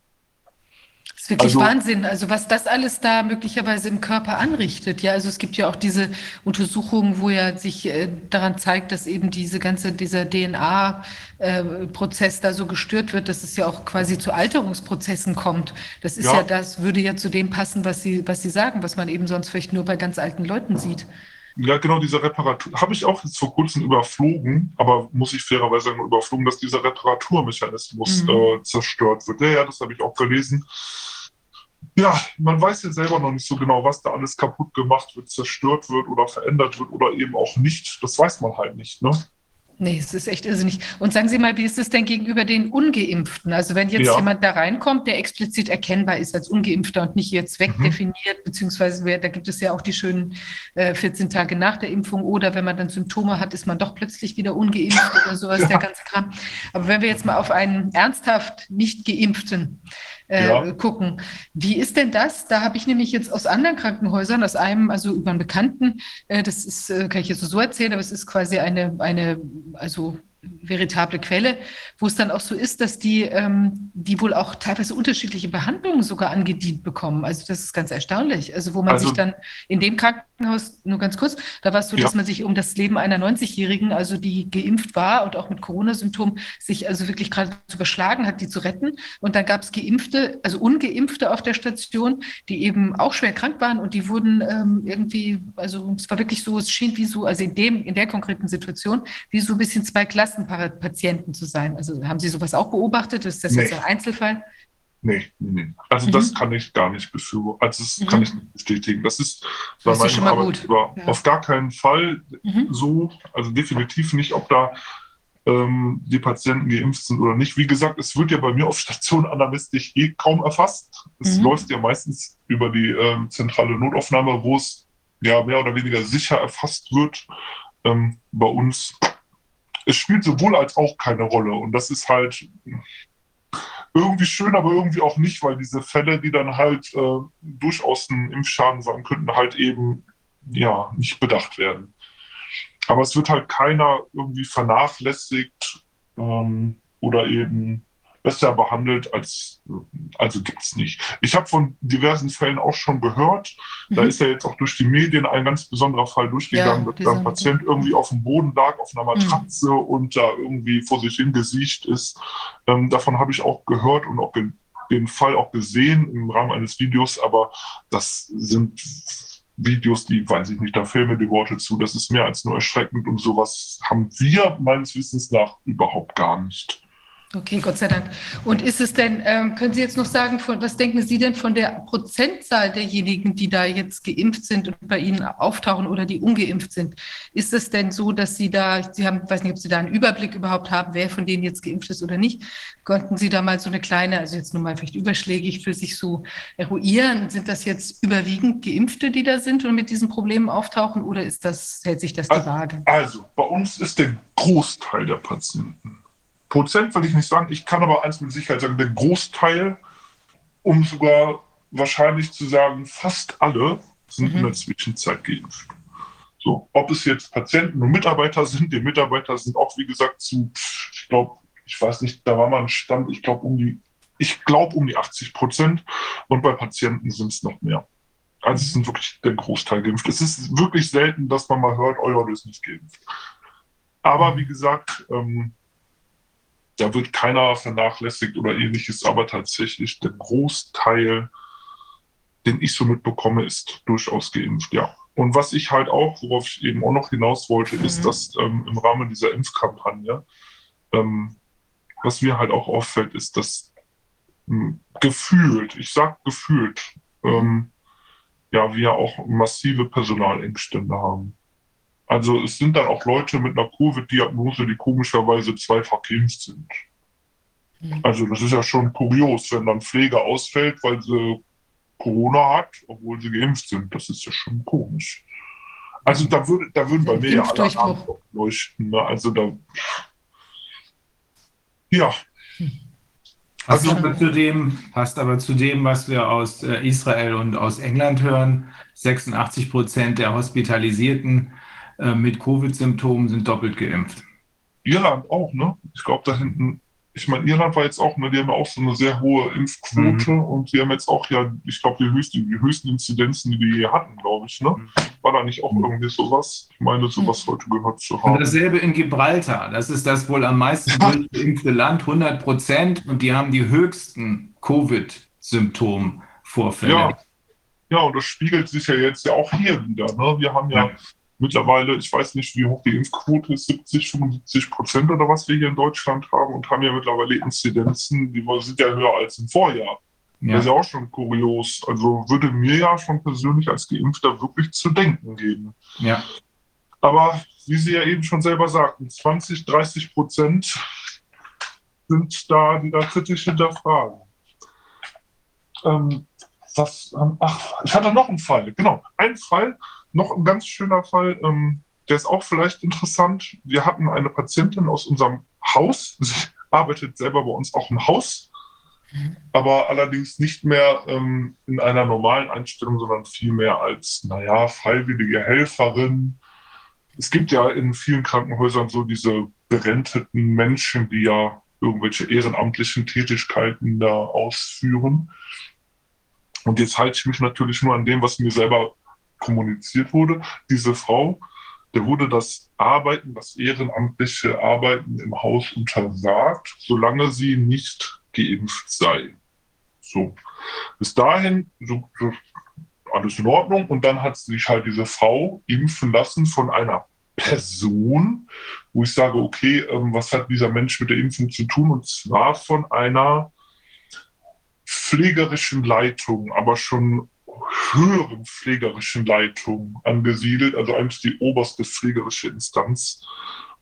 Ist wirklich also, Wahnsinn, also was das alles da möglicherweise im Körper anrichtet. Ja, also es gibt ja auch diese Untersuchungen, wo ja sich äh, daran zeigt, dass eben diese ganze, dieser DNA-Prozess äh, da so gestört wird, dass es ja auch quasi zu Alterungsprozessen kommt. Das ist ja, ja das würde ja zu dem passen, was Sie, was Sie sagen, was man eben sonst vielleicht nur bei ganz alten Leuten sieht. Ja, genau, diese Reparatur habe ich auch jetzt vor kurzem überflogen, aber muss ich fairerweise sagen, überflogen, dass dieser Reparaturmechanismus mhm. äh, zerstört wird. Ja, ja, das habe ich auch gelesen ja, man weiß ja selber noch nicht so genau, was da alles kaputt gemacht wird, zerstört wird oder verändert wird oder eben auch nicht. Das weiß man halt nicht. Ne? Nee, es ist echt irrsinnig. Und sagen Sie mal, wie ist es denn gegenüber den Ungeimpften? Also wenn jetzt ja. jemand da reinkommt, der explizit erkennbar ist als Ungeimpfter und nicht jetzt wegdefiniert, mhm. beziehungsweise da gibt es ja auch die schönen äh, 14 Tage nach der Impfung oder wenn man dann Symptome hat, ist man doch plötzlich wieder ungeimpft oder sowas, ja. der ganze Kram. Aber wenn wir jetzt mal auf einen ernsthaft nicht geimpften äh, ja. gucken. Wie ist denn das? Da habe ich nämlich jetzt aus anderen Krankenhäusern, aus einem, also über einen Bekannten, äh, das ist, äh, kann ich jetzt so erzählen, aber es ist quasi eine, eine also veritable Quelle, wo es dann auch so ist, dass die, ähm, die wohl auch teilweise unterschiedliche Behandlungen sogar angedient bekommen. Also das ist ganz erstaunlich. Also wo man also, sich dann in dem Krankenhaus, nur ganz kurz, da war es so, ja. dass man sich um das Leben einer 90-Jährigen, also die geimpft war und auch mit Corona-Symptomen, sich also wirklich gerade zu überschlagen hat, die zu retten. Und dann gab es Geimpfte, also Ungeimpfte auf der Station, die eben auch schwer krank waren und die wurden ähm, irgendwie, also es war wirklich so, es schien wie so, also in dem, in der konkreten Situation, wie so ein bisschen zwei Klassen Klassenpatienten zu sein. Also haben Sie sowas auch beobachtet? Ist das nee. jetzt ein Einzelfall? Nee, nee, nee. Also mhm. das kann ich gar nicht befürworten. Also das mhm. kann ich nicht bestätigen. Das ist bei das meinem Arbeitgeber ja. auf gar keinen Fall mhm. so. Also definitiv nicht, ob da ähm, die Patienten geimpft sind oder nicht. Wie gesagt, es wird ja bei mir auf Station anamistisch eh kaum erfasst. Es mhm. läuft ja meistens über die ähm, zentrale Notaufnahme, wo es ja mehr oder weniger sicher erfasst wird. Ähm, bei uns es spielt sowohl als auch keine Rolle. Und das ist halt irgendwie schön, aber irgendwie auch nicht, weil diese Fälle, die dann halt äh, durchaus ein Impfschaden sein könnten, halt eben ja nicht bedacht werden. Aber es wird halt keiner irgendwie vernachlässigt ähm, oder eben besser behandelt als, also gibt es nicht. Ich habe von diversen Fällen auch schon gehört, mhm. da ist ja jetzt auch durch die Medien ein ganz besonderer Fall durchgegangen, ja, dass ein Patient irgendwie auf dem Boden lag, auf einer Matratze mhm. und da irgendwie vor sich hingesiegt ist. Ähm, davon habe ich auch gehört und auch den Fall auch gesehen im Rahmen eines Videos, aber das sind Videos, die, weiß ich nicht, da fehlen mir die Worte zu. Das ist mehr als nur erschreckend und sowas haben wir meines Wissens nach überhaupt gar nicht. Okay, Gott sei Dank. Und ist es denn, ähm, können Sie jetzt noch sagen, von, was denken Sie denn von der Prozentzahl derjenigen, die da jetzt geimpft sind und bei Ihnen auftauchen oder die ungeimpft sind? Ist es denn so, dass Sie da, Sie haben, weiß nicht, ob Sie da einen Überblick überhaupt haben, wer von denen jetzt geimpft ist oder nicht? Konnten Sie da mal so eine kleine, also jetzt nur mal vielleicht überschlägig für sich so eruieren? Sind das jetzt überwiegend Geimpfte, die da sind und mit diesen Problemen auftauchen oder ist das, hält sich das die Waage? Also, bei uns ist der Großteil der Patienten Prozent will ich nicht sagen. Ich kann aber eins mit Sicherheit sagen, der Großteil, um sogar wahrscheinlich zu sagen, fast alle sind mhm. in der Zwischenzeit geimpft. So, ob es jetzt Patienten und Mitarbeiter sind, die Mitarbeiter sind auch, wie gesagt, zu, ich glaube, ich weiß nicht, da war mal ein Stand, ich glaube, um die, ich glaube, um die 80 Prozent und bei Patienten sind es noch mehr. Also es sind wirklich der Großteil geimpft. Es ist wirklich selten, dass man mal hört, oh ja, du ist nicht geimpft. Aber wie gesagt, ähm, da wird keiner vernachlässigt oder ähnliches, aber tatsächlich der Großteil, den ich so mitbekomme, ist durchaus geimpft, ja. Und was ich halt auch, worauf ich eben auch noch hinaus wollte, mhm. ist, dass ähm, im Rahmen dieser Impfkampagne, ähm, was mir halt auch auffällt, ist, dass ähm, gefühlt, ich sag gefühlt, ähm, ja, wir auch massive Personalengstände haben. Also es sind dann auch Leute mit einer Covid-Diagnose, die komischerweise zweifach geimpft sind. Mhm. Also das ist ja schon kurios, wenn dann Pflege ausfällt, weil sie Corona hat, obwohl sie geimpft sind. Das ist ja schon komisch. Also da, würde, da würden bei mir ja alle Alarm leuchten. Ne? Also da, ja. Also zu dem, passt aber zu dem, was wir aus äh, Israel und aus England hören. 86 Prozent der Hospitalisierten äh, mit Covid-Symptomen sind doppelt geimpft. Irland auch, ne? Ich glaube, da hinten, ich meine, Irland war jetzt auch, ne, die haben ja auch so eine sehr hohe Impfquote mhm. und die haben jetzt auch ja, ich glaube, die höchsten, die höchsten Inzidenzen, die wir je hatten, glaube ich, ne? Mhm. War da nicht auch irgendwie sowas? Ich meine, sowas sollte gehört zu haben. Und dasselbe in Gibraltar. Das ist das wohl am meisten geimpfte Land, 100 Prozent, und die haben die höchsten Covid-Symptomvorfälle. Ja. Ja, und das spiegelt sich ja jetzt ja auch hier wieder. Ne? Wir haben ja mittlerweile, ich weiß nicht, wie hoch die Impfquote ist, 70, 75 Prozent oder was wir hier in Deutschland haben und haben ja mittlerweile Inzidenzen, die sind ja höher als im Vorjahr. Ja. Das ist ja auch schon kurios. Also würde mir ja schon persönlich als Geimpfter wirklich zu denken geben. Ja. Aber wie Sie ja eben schon selber sagten, 20, 30 Prozent sind da, die da kritisch hinterfragen. Ähm, was, ähm, ach, ich hatte noch einen Fall, genau. Ein Fall, noch ein ganz schöner Fall, ähm, der ist auch vielleicht interessant. Wir hatten eine Patientin aus unserem Haus, sie arbeitet selber bei uns auch im Haus, aber allerdings nicht mehr ähm, in einer normalen Einstellung, sondern vielmehr als, naja, freiwillige Helferin. Es gibt ja in vielen Krankenhäusern so diese berenteten Menschen, die ja irgendwelche ehrenamtlichen Tätigkeiten da ausführen. Und jetzt halte ich mich natürlich nur an dem, was mir selber kommuniziert wurde. Diese Frau, der wurde das Arbeiten, das ehrenamtliche Arbeiten im Haus untersagt, solange sie nicht geimpft sei. So, bis dahin so, so, alles in Ordnung. Und dann hat sich halt diese Frau impfen lassen von einer Person, wo ich sage, okay, ähm, was hat dieser Mensch mit der Impfung zu tun? Und zwar von einer pflegerischen Leitung, aber schon höheren pflegerischen Leitung angesiedelt, also eigentlich die oberste pflegerische Instanz.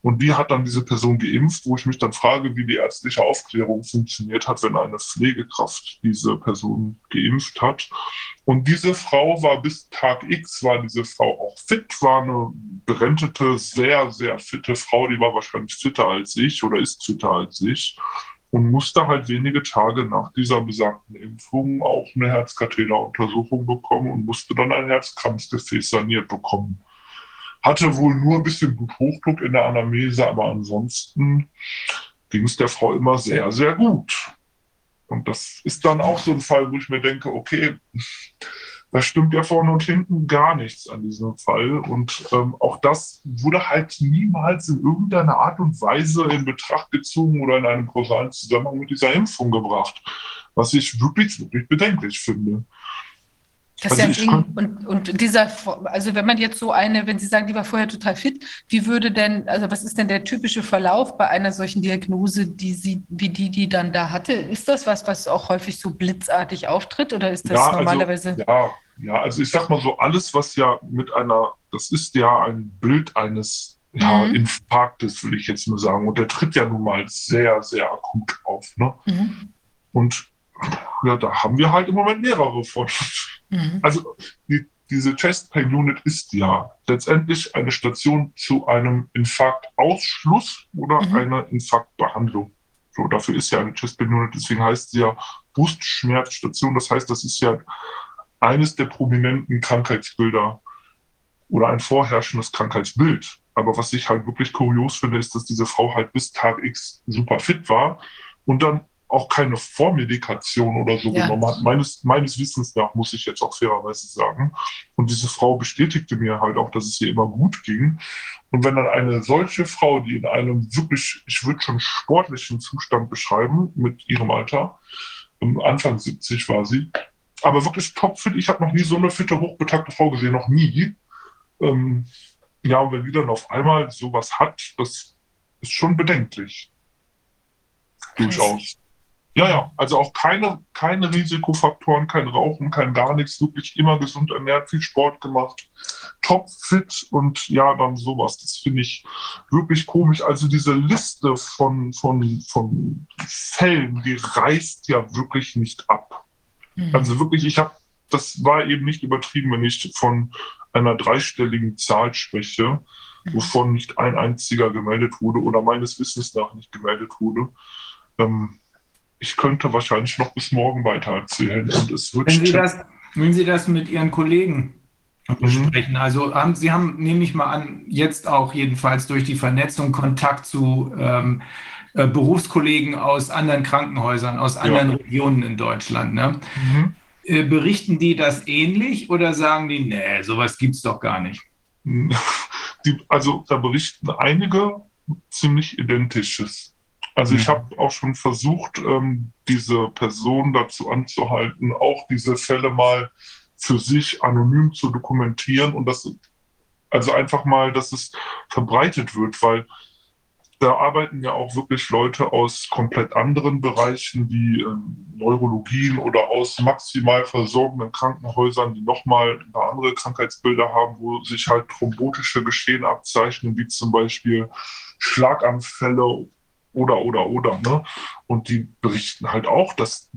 Und die hat dann diese Person geimpft, wo ich mich dann frage, wie die ärztliche Aufklärung funktioniert hat, wenn eine Pflegekraft diese Person geimpft hat. Und diese Frau war bis Tag X, war diese Frau auch fit, war eine berentete, sehr, sehr fitte Frau, die war wahrscheinlich fitter als ich oder ist fitter als ich und musste halt wenige Tage nach dieser besagten Impfung auch eine Herzkatheteruntersuchung bekommen und musste dann ein Herzkranzgefäß saniert bekommen. Hatte wohl nur ein bisschen Bluthochdruck in der Anamnese, aber ansonsten ging es der Frau immer sehr, sehr gut. Und das ist dann auch so ein Fall, wo ich mir denke, okay, da stimmt ja vorne und hinten gar nichts an diesem Fall. Und ähm, auch das wurde halt niemals in irgendeiner Art und Weise in Betracht gezogen oder in einen kausalen Zusammenhang mit dieser Impfung gebracht. Was ich wirklich, wirklich bedenklich finde. Das ja und, und dieser, also wenn man jetzt so eine, wenn Sie sagen, die war vorher total fit, wie würde denn, also was ist denn der typische Verlauf bei einer solchen Diagnose, die sie, wie die, die dann da hatte? Ist das was, was auch häufig so blitzartig auftritt oder ist das ja, also, normalerweise? Also, ja, ja, also ich sag mal so, alles, was ja mit einer, das ist ja ein Bild eines ja, mhm. Infarktes, will ich jetzt nur sagen. Und der tritt ja nun mal sehr, sehr akut auf. Ne? Mhm. Und ja, da haben wir halt im Moment mehrere von. Mhm. Also die, diese Chest Pain Unit ist ja letztendlich eine Station zu einem Infarktausschluss oder mhm. einer Infarktbehandlung. So, dafür ist ja eine Chest Pain Unit, deswegen heißt sie ja Brustschmerzstation. Das heißt, das ist ja eines der prominenten Krankheitsbilder oder ein vorherrschendes Krankheitsbild. Aber was ich halt wirklich kurios finde, ist, dass diese Frau halt bis Tag X super fit war und dann auch keine Vormedikation oder so ja. genommen hat. Meines, meines Wissens nach, muss ich jetzt auch fairerweise sagen. Und diese Frau bestätigte mir halt auch, dass es ihr immer gut ging. Und wenn dann eine solche Frau, die in einem wirklich, ich würde schon sportlichen Zustand beschreiben, mit ihrem Alter, Anfang 70 war sie, aber wirklich topfit, ich habe noch nie so eine fitte, hochbetagte Frau gesehen, noch nie. Ähm, ja, und wenn die dann auf einmal sowas hat, das ist schon bedenklich. Durchaus. Ja, ja, also auch keine, keine Risikofaktoren, kein Rauchen, kein gar nichts, wirklich immer gesund ernährt, viel Sport gemacht, topfit und ja, dann sowas. Das finde ich wirklich komisch. Also diese Liste von, von, von Fällen, die reißt ja wirklich nicht ab. Mhm. Also wirklich, ich habe, das war eben nicht übertrieben, wenn ich von einer dreistelligen Zahl spreche, mhm. wovon nicht ein einziger gemeldet wurde oder meines Wissens nach nicht gemeldet wurde. Ähm, ich könnte wahrscheinlich noch bis morgen weiter erzählen. Und es wird wenn, Sie das, wenn Sie das mit Ihren Kollegen besprechen, mhm. also haben, Sie haben, nehme ich mal an, jetzt auch jedenfalls durch die Vernetzung Kontakt zu ähm, äh, Berufskollegen aus anderen Krankenhäusern, aus anderen ja. Regionen in Deutschland. Ne? Mhm. Äh, berichten die das ähnlich oder sagen die, nee, sowas gibt es doch gar nicht? Die, also da berichten einige ziemlich identisches. Also ich mhm. habe auch schon versucht, ähm, diese Person dazu anzuhalten, auch diese Fälle mal für sich anonym zu dokumentieren und das also einfach mal, dass es verbreitet wird, weil da arbeiten ja auch wirklich Leute aus komplett anderen Bereichen wie ähm, Neurologien oder aus maximal versorgenden Krankenhäusern, die nochmal andere Krankheitsbilder haben, wo sich halt thrombotische Geschehen abzeichnen, wie zum Beispiel Schlaganfälle oder, oder, oder. Ne? Und die berichten halt auch, dass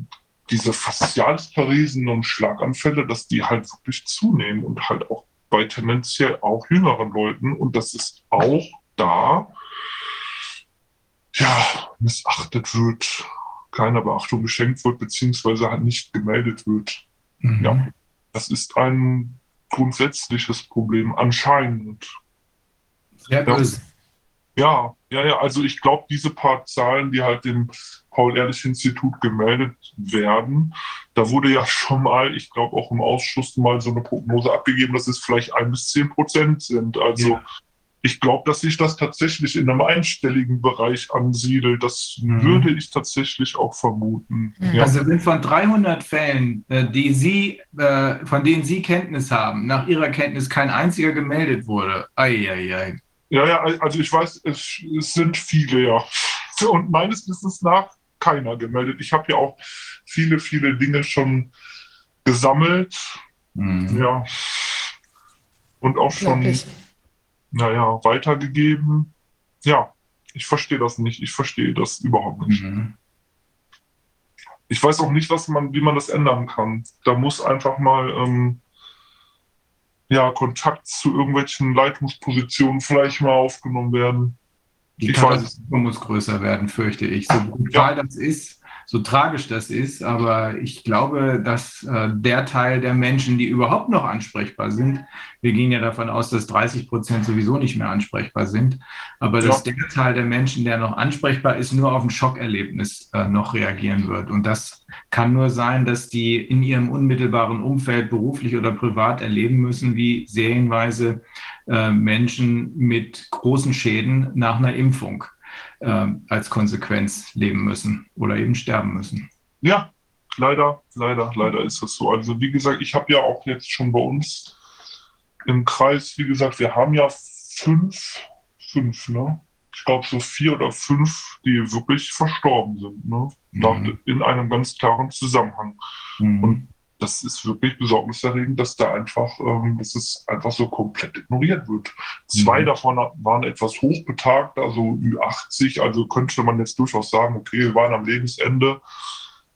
diese Faszialsparesen und Schlaganfälle, dass die halt wirklich zunehmen und halt auch bei tendenziell auch jüngeren Leuten. Und das ist auch da ja, missachtet wird, keiner Beachtung geschenkt wird, beziehungsweise halt nicht gemeldet wird. Mhm. Ja, das ist ein grundsätzliches Problem, anscheinend. Sehr böse. Ja, ja, ja, also ich glaube, diese paar Zahlen, die halt dem Paul-Ehrlich-Institut gemeldet werden, da wurde ja schon mal, ich glaube auch im Ausschuss mal so eine Prognose abgegeben, dass es vielleicht ein bis zehn Prozent sind. Also ja ich glaube, dass sich das tatsächlich in einem einstelligen Bereich ansiedelt. Das mhm. würde ich tatsächlich auch vermuten. Mhm. Ja. Also wenn von 300 Fällen, äh, die Sie, äh, von denen Sie Kenntnis haben, nach Ihrer Kenntnis kein einziger gemeldet wurde. Eieiei. Ja, ja, also ich weiß, es, es sind viele, ja. Und meines Wissens nach keiner gemeldet. Ich habe ja auch viele, viele Dinge schon gesammelt. Mhm. Ja. Und auch schon naja, weitergegeben. Ja, ich verstehe das nicht. Ich verstehe das überhaupt nicht. Mhm. Ich weiß auch nicht, was man, wie man das ändern kann. Da muss einfach mal ähm, ja, Kontakt zu irgendwelchen Leitungspositionen vielleicht mal aufgenommen werden. Die ich weiß muss größer werden, fürchte ich. So brutal ja. das ist, so tragisch das ist, aber ich glaube, dass äh, der Teil der Menschen, die überhaupt noch ansprechbar sind, wir gehen ja davon aus, dass 30 Prozent sowieso nicht mehr ansprechbar sind, aber ja. dass der Teil der Menschen, der noch ansprechbar ist, nur auf ein Schockerlebnis äh, noch reagieren wird. Und das kann nur sein, dass die in ihrem unmittelbaren Umfeld beruflich oder privat erleben müssen, wie serienweise äh, Menschen mit großen Schäden nach einer Impfung äh, als Konsequenz leben müssen oder eben sterben müssen. Ja, leider, leider, leider ist das so. Also wie gesagt, ich habe ja auch jetzt schon bei uns im Kreis, wie gesagt, wir haben ja fünf, fünf, ne? Ich glaube so vier oder fünf, die wirklich verstorben sind, ne? Mhm. in einem ganz klaren Zusammenhang. Mhm. Und das ist wirklich besorgniserregend, dass da einfach, ähm, dass es einfach so komplett ignoriert wird. Zwei mhm. davon waren etwas hochbetagt, also Ü80, also könnte man jetzt durchaus sagen, okay, waren am Lebensende,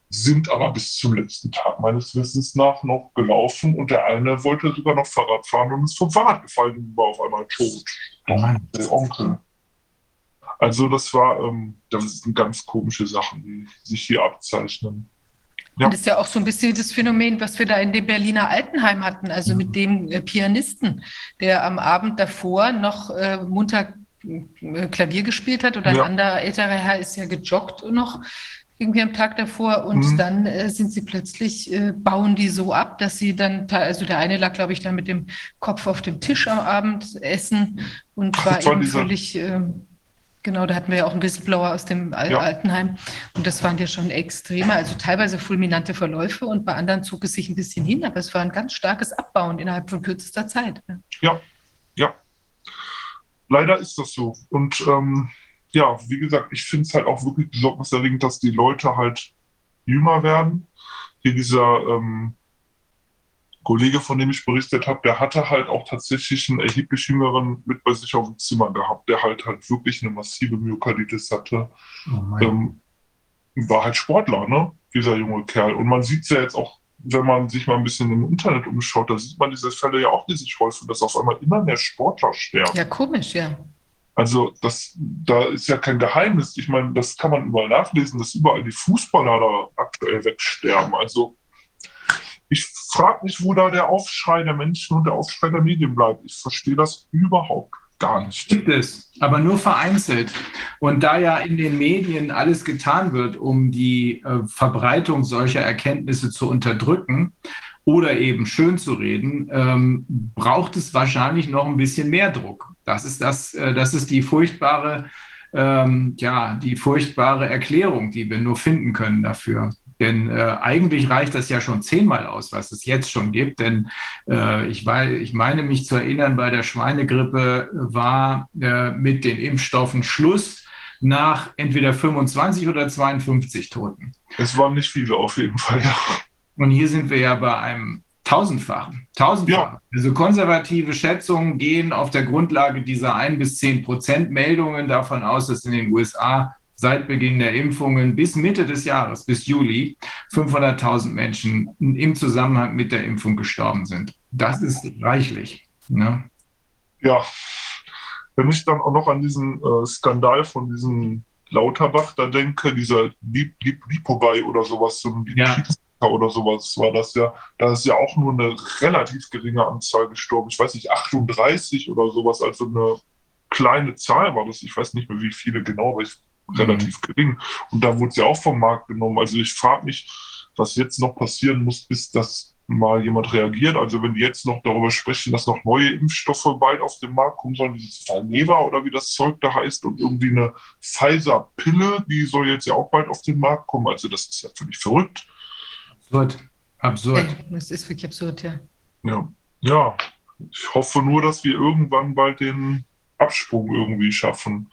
sind aber bis zum letzten Tag meines Wissens nach noch gelaufen und der eine wollte sogar noch Fahrrad fahren und ist vom Fahrrad gefallen und war auf einmal tot. Oh der Onkel. Also das war, ähm, das sind ganz komische Sachen, die sich hier abzeichnen. Ja. Und das ist ja auch so ein bisschen das Phänomen, was wir da in dem Berliner Altenheim hatten, also mit dem äh, Pianisten, der am Abend davor noch äh, munter äh, Klavier gespielt hat oder ja. ein anderer älterer Herr ist ja gejoggt noch irgendwie am Tag davor und mhm. dann äh, sind sie plötzlich, äh, bauen die so ab, dass sie dann, also der eine lag, glaube ich, dann mit dem Kopf auf dem Tisch am Abend essen und war eben völlig, äh, Genau, da hatten wir ja auch einen Whistleblower aus dem Al ja. Altenheim. Und das waren ja schon extreme, also teilweise fulminante Verläufe und bei anderen zog es sich ein bisschen hin, aber es war ein ganz starkes Abbauen innerhalb von kürzester Zeit. Ja, ja. Leider ist das so. Und ähm, ja, wie gesagt, ich finde es halt auch wirklich besorgniserregend, dass die Leute halt jünger werden. Hier dieser ähm, Kollege, von dem ich berichtet habe, der hatte halt auch tatsächlich einen erheblich jüngeren mit bei sich auf dem Zimmer gehabt, der halt halt wirklich eine massive Myokarditis hatte. Oh ähm, war halt Sportler, ne? Dieser junge Kerl. Und man sieht es ja jetzt auch, wenn man sich mal ein bisschen im Internet umschaut, da sieht man diese Fälle ja auch, die sich häufen, dass auf einmal immer mehr Sportler sterben. Ja, komisch, ja. Also das, da ist ja kein Geheimnis. Ich meine, das kann man überall nachlesen, dass überall die Fußballer da aktuell wegsterben. Also ich frage mich, wo da der Aufschrei der Menschen und der Aufschrei der Medien bleibt. Ich verstehe das überhaupt gar nicht. Gibt es, aber nur vereinzelt. Und da ja in den Medien alles getan wird, um die äh, Verbreitung solcher Erkenntnisse zu unterdrücken oder eben schön zu reden, ähm, braucht es wahrscheinlich noch ein bisschen mehr Druck. Das ist das, äh, das ist die furchtbare, ähm, ja, die furchtbare Erklärung, die wir nur finden können dafür. Denn äh, eigentlich reicht das ja schon zehnmal aus, was es jetzt schon gibt. Denn äh, ich, weiß, ich meine mich zu erinnern, bei der Schweinegrippe war äh, mit den Impfstoffen Schluss. nach entweder 25 oder 52 Toten. Es waren nicht viele auf jeden Fall, ja. Und hier sind wir ja bei einem tausendfachen. Tausendfachen. Ja. Also konservative Schätzungen gehen auf der Grundlage dieser 1 bis 10 Prozent Meldungen davon aus, dass in den USA seit Beginn der Impfungen bis Mitte des Jahres, bis Juli, 500.000 Menschen im Zusammenhang mit der Impfung gestorben sind. Das ist reichlich. Ne? Ja, wenn ich dann auch noch an diesen äh, Skandal von diesem Lauterbach da denke, dieser Lip Lipovai oder sowas, so ein ja. oder sowas war das ja, da ist ja auch nur eine relativ geringe Anzahl gestorben. Ich weiß nicht, 38 oder sowas, also eine kleine Zahl war das. Ich weiß nicht mehr, wie viele genau, aber ich mhm. relativ gering. Und da wurde sie auch vom Markt genommen. Also ich frage mich, was jetzt noch passieren muss, bis das mal jemand reagiert. Also wenn die jetzt noch darüber sprechen, dass noch neue Impfstoffe bald auf den Markt kommen sollen, dieses Valneva oder wie das Zeug da heißt und irgendwie eine Pfizer-Pille, die soll jetzt ja auch bald auf den Markt kommen. Also das ist ja völlig verrückt. Absurd. Absurd. Das ist wirklich absurd, ja. Ja, ja. Ich hoffe nur, dass wir irgendwann bald den Absprung irgendwie schaffen.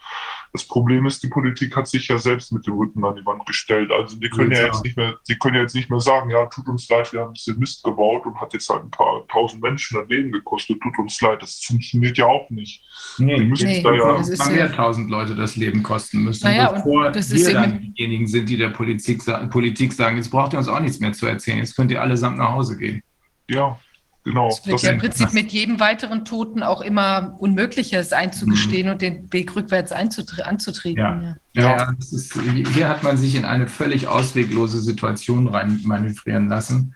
Das Problem ist, die Politik hat sich ja selbst mit dem Rücken an die Wand gestellt. Also die können ja, jetzt nicht mehr, die können ja jetzt nicht mehr sagen, ja, tut uns leid, wir haben ein bisschen Mist gebaut und hat jetzt halt ein paar tausend Menschen das Leben gekostet, tut uns leid. Das funktioniert ja auch nicht. Nee, die müssen nee, da ja es ist mehr tausend Leute das Leben kosten müssen, naja, bevor das wir dann diejenigen sind, die der Politik, Politik sagen, jetzt braucht ihr uns auch nichts mehr zu erzählen, jetzt könnt ihr allesamt nach Hause gehen. Ja, Genau. Es wird ja im Prinzip mit jedem weiteren Toten auch immer unmöglicher, es einzugestehen mhm. und den Weg rückwärts anzutreten. Ja. Ja. ja ist, hier hat man sich in eine völlig ausweglose Situation rein manövrieren lassen.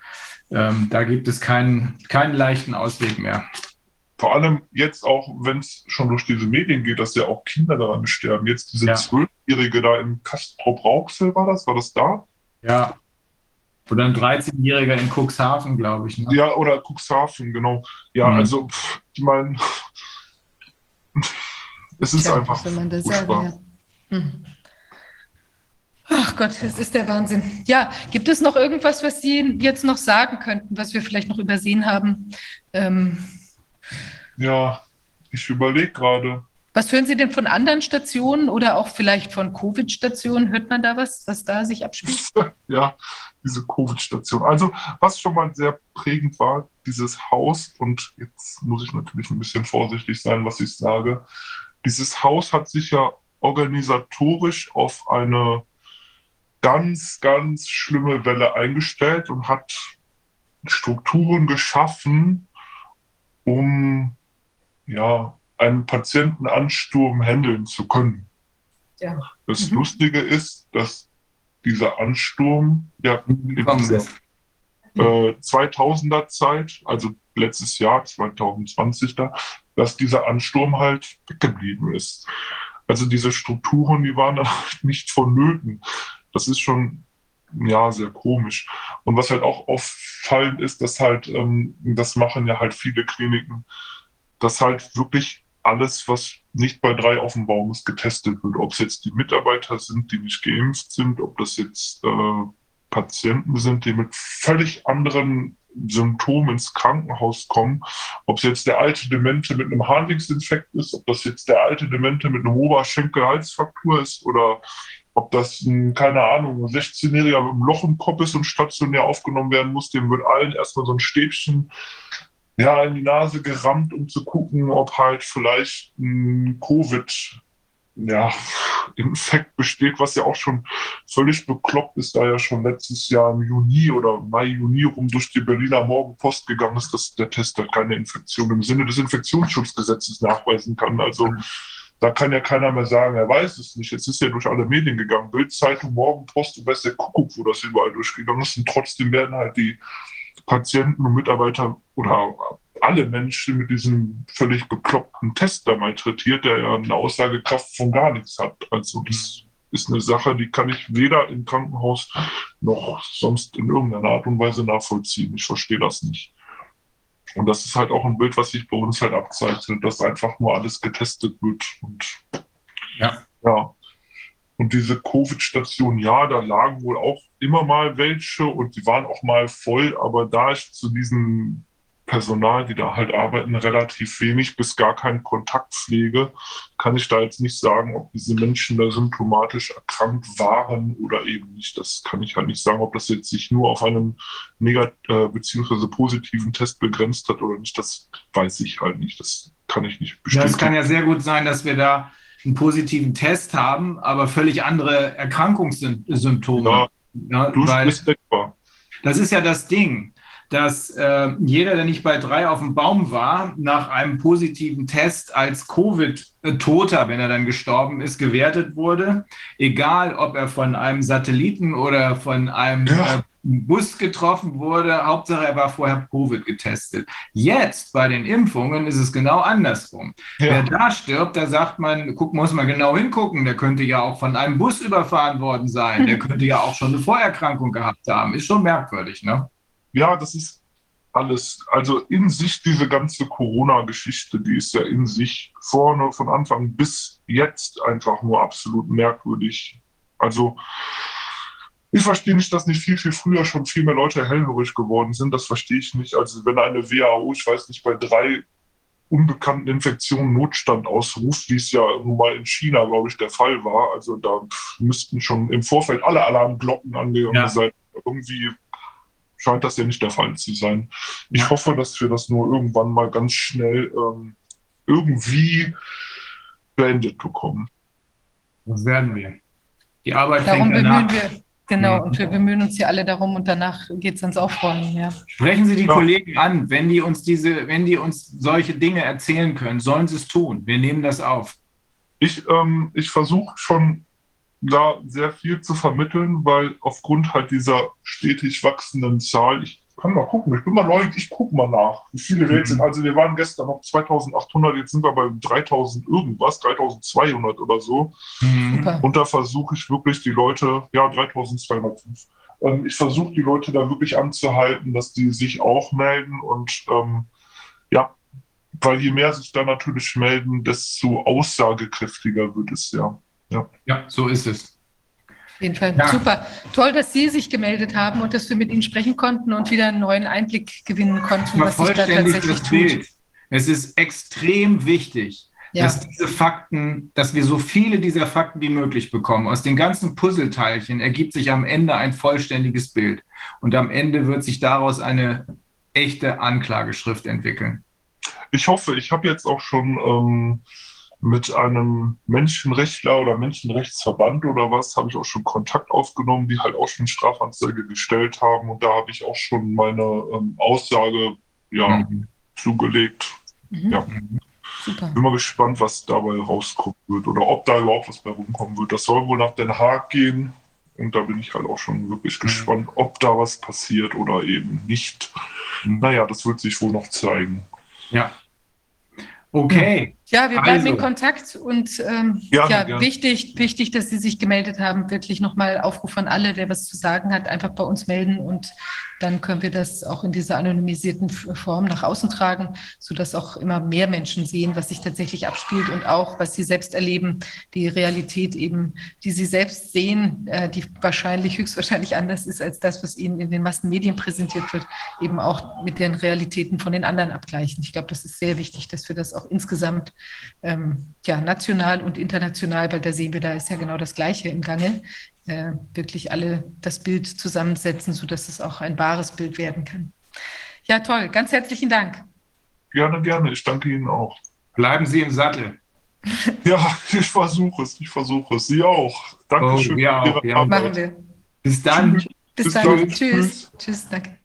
Ähm, da gibt es keinen, keinen leichten Ausweg mehr. Vor allem jetzt auch, wenn es schon durch diese Medien geht, dass ja auch Kinder daran sterben. Jetzt diese Zwölfjährige da im Kastrop Rauxel war das? War das da? Ja, oder ein 13-Jähriger in Cuxhaven, glaube ich. Ne? Ja, oder Cuxhaven, genau. Ja, mhm. also, pff, ich meine, es ist Tja, einfach. Wenn man das sagen, ja. hm. Ach Gott, das ist der Wahnsinn. Ja, gibt es noch irgendwas, was Sie jetzt noch sagen könnten, was wir vielleicht noch übersehen haben? Ähm, ja, ich überlege gerade. Was hören Sie denn von anderen Stationen oder auch vielleicht von Covid-Stationen? Hört man da was, was da sich abspielt? ja, diese Covid-Station. Also, was schon mal sehr prägend war, dieses Haus, und jetzt muss ich natürlich ein bisschen vorsichtig sein, was ich sage. Dieses Haus hat sich ja organisatorisch auf eine ganz, ganz schlimme Welle eingestellt und hat Strukturen geschaffen, um ja, einen Patientenansturm handeln zu können. Ja. Das mhm. Lustige ist, dass dieser Ansturm ja in dieser äh, 2000er Zeit, also letztes Jahr 2020 da, dass dieser Ansturm halt weggeblieben ist. Also diese Strukturen, die waren halt nicht vonnöten. Das ist schon ja sehr komisch. Und was halt auch auffallend ist, dass halt, ähm, das machen ja halt viele Kliniken, dass halt wirklich alles, was nicht bei drei auf dem Baum ist, getestet wird. Ob es jetzt die Mitarbeiter sind, die nicht geimpft sind, ob das jetzt äh, Patienten sind, die mit völlig anderen Symptomen ins Krankenhaus kommen, ob es jetzt der alte Demente mit einem Harnwegsinfekt ist, ob das jetzt der alte Demente mit einem Oberschenkel-Halsfraktur ist oder ob das ein, keine Ahnung, ein 16-Jähriger mit einem Loch im Kopf ist und stationär aufgenommen werden muss, dem wird allen erstmal so ein Stäbchen ja, in die Nase gerammt, um zu gucken, ob halt vielleicht ein Covid ja, Infekt besteht, was ja auch schon völlig bekloppt ist, da ja schon letztes Jahr im Juni oder Mai, Juni rum durch die Berliner Morgenpost gegangen ist, dass der Test halt keine Infektion im Sinne des Infektionsschutzgesetzes nachweisen kann. Also da kann ja keiner mehr sagen, er weiß es nicht. Jetzt ist ja durch alle Medien gegangen. Bildzeitung, Morgenpost und weiß der Kuckuck, wo das überall durchgegangen ist. Und trotzdem werden halt die Patienten und Mitarbeiter oder alle Menschen mit diesem völlig bekloppten Test da malträtiert, der ja eine Aussagekraft von gar nichts hat. Also das ist eine Sache, die kann ich weder im Krankenhaus noch sonst in irgendeiner Art und Weise nachvollziehen. Ich verstehe das nicht. Und das ist halt auch ein Bild, was sich bei uns halt abzeichnet, dass einfach nur alles getestet wird. Und ja. ja. Und diese Covid-Station, ja, da lagen wohl auch immer mal welche und die waren auch mal voll, aber da ich zu diesen Personal, die da halt arbeiten, relativ wenig bis gar keine Kontaktpflege. Kann ich da jetzt nicht sagen, ob diese Menschen da symptomatisch erkrankt waren oder eben nicht. Das kann ich halt nicht sagen, ob das jetzt sich nur auf einen negat äh, beziehungsweise positiven Test begrenzt hat oder nicht. Das weiß ich halt nicht. Das kann ich nicht bestätigen. Ja, es kann ja sehr gut sein, dass wir da einen positiven Test haben, aber völlig andere Erkrankungssymptome. Ja, ja, weil, das ist ja das Ding dass äh, jeder, der nicht bei drei auf dem Baum war, nach einem positiven Test als Covid-Toter, wenn er dann gestorben ist, gewertet wurde. Egal, ob er von einem Satelliten oder von einem ja. äh, Bus getroffen wurde. Hauptsache, er war vorher Covid getestet. Jetzt bei den Impfungen ist es genau andersrum. Ja. Wer da stirbt, da sagt man, guck, muss man genau hingucken. Der könnte ja auch von einem Bus überfahren worden sein. Der könnte ja auch schon eine Vorerkrankung gehabt haben. Ist schon merkwürdig, ne? ja, das ist alles, also in sich diese ganze Corona-Geschichte, die ist ja in sich vorne von Anfang bis jetzt einfach nur absolut merkwürdig. Also ich verstehe nicht, dass nicht viel, viel früher schon viel mehr Leute hellhörig geworden sind. Das verstehe ich nicht. Also wenn eine WHO, ich weiß nicht, bei drei unbekannten Infektionen Notstand ausruft, wie es ja nun mal in China, glaube ich, der Fall war. Also da müssten schon im Vorfeld alle Alarmglocken angegangen ja. sein. Irgendwie scheint das ja nicht der Fall zu sein. Ich ja. hoffe, dass wir das nur irgendwann mal ganz schnell ähm, irgendwie beendet bekommen. Das werden wir. Die Arbeit Darum fängt danach. Wir, genau, und wir bemühen uns hier alle darum und danach geht es ans Aufräumen. Ja. Sprechen Sie die. Kollegen an, wenn die uns diese, wenn die uns solche Dinge erzählen können, sollen sie es tun. Wir nehmen das auf. Ich, ähm, ich versuche schon da sehr viel zu vermitteln, weil aufgrund halt dieser stetig wachsenden Zahl, ich kann mal gucken, ich bin mal neu, ich gucke mal nach, wie viele wir jetzt sind. Also wir waren gestern noch 2800, jetzt sind wir bei 3000 irgendwas, 3200 oder so. Mhm. Und da versuche ich wirklich die Leute, ja 3205, ähm, ich versuche die Leute da wirklich anzuhalten, dass die sich auch melden und ähm, ja, weil je mehr sich da natürlich melden, desto aussagekräftiger wird es ja. Ja, ja so ist es. Auf jeden Fall ja. super. Toll, dass Sie sich gemeldet haben und dass wir mit Ihnen sprechen konnten und wieder einen neuen Einblick gewinnen konnten, was sich da tatsächlich tut. Bild. Es ist extrem wichtig, ja. dass diese Fakten, dass wir so viele dieser Fakten wie möglich bekommen. Aus den ganzen Puzzleteilchen ergibt sich am Ende ein vollständiges Bild. Und am Ende wird sich daraus eine echte Anklageschrift entwickeln. Ich hoffe, ich habe jetzt auch schon ähm, mit einem Menschenrechtler oder Menschenrechtsverband oder was, habe ich auch schon Kontakt aufgenommen, die halt auch schon Strafanzeige gestellt haben. Und da habe ich auch schon meine ähm, Aussage ja, mhm. zugelegt. Mhm. Ja. Super. Bin mal gespannt, was dabei rauskommen wird oder ob da überhaupt was bei rumkommen wird. Das soll wohl nach Den Haag gehen. Und da bin ich halt auch schon wirklich mhm. gespannt, ob da was passiert oder eben nicht. Mhm. Naja, das wird sich wohl noch zeigen. Ja. Okay. Ja, wir bleiben also. in Kontakt und ähm, ja, ja, wichtig, wichtig, dass Sie sich gemeldet haben. Wirklich nochmal Aufruf an alle, der was zu sagen hat, einfach bei uns melden und dann können wir das auch in dieser anonymisierten Form nach außen tragen, sodass auch immer mehr Menschen sehen, was sich tatsächlich abspielt und auch, was sie selbst erleben, die Realität eben, die sie selbst sehen, äh, die wahrscheinlich höchstwahrscheinlich anders ist als das, was ihnen in den Massenmedien präsentiert wird, eben auch mit den Realitäten von den anderen abgleichen. Ich glaube, das ist sehr wichtig, dass wir das auch insgesamt ähm, ja, national und international, weil da sehen wir, da ist ja genau das Gleiche im Gange, äh, wirklich alle das Bild zusammensetzen, sodass es auch ein wahres Bild werden kann. Ja, toll. Ganz herzlichen Dank. Gerne, gerne. Ich danke Ihnen auch. Bleiben Sie im Sattel. Ja, ich versuche es. Ich versuche es. Sie auch. Dankeschön. Oh, ja, ja. Machen wir. Bis dann. Bis, Bis dann. dann. Tschüss. Tschüss. Tschüss. Danke.